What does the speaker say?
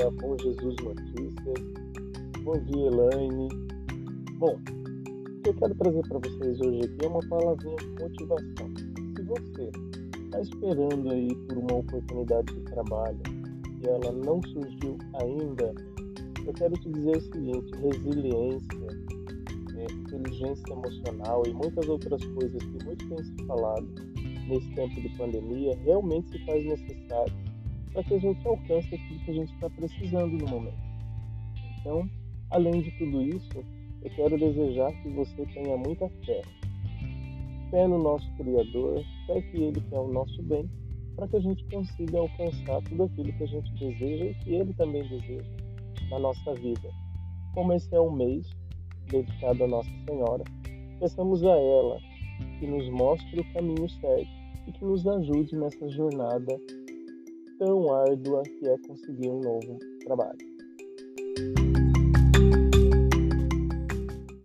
da Bom Jesus Notícias. Bom dia, Elaine. Bom, o que eu quero trazer para vocês hoje aqui é uma palavrinha de motivação. Se você está esperando aí por uma oportunidade de trabalho e ela não surgiu ainda, eu quero te dizer o seguinte: resiliência, é, inteligência emocional e muitas outras coisas que muito tem se falado nesse tempo de pandemia realmente se faz necessário para que a gente alcance aquilo que a gente está precisando no momento. Então, além de tudo isso, eu quero desejar que você tenha muita fé. Fé no nosso Criador, fé que Ele quer o nosso bem, para que a gente consiga alcançar tudo aquilo que a gente deseja e que Ele também deseja na nossa vida. Como esse é um mês dedicado a Nossa Senhora, peçamos a ela que nos mostre o caminho certo e que nos ajude nessa jornada tão árdua que é conseguir um novo trabalho.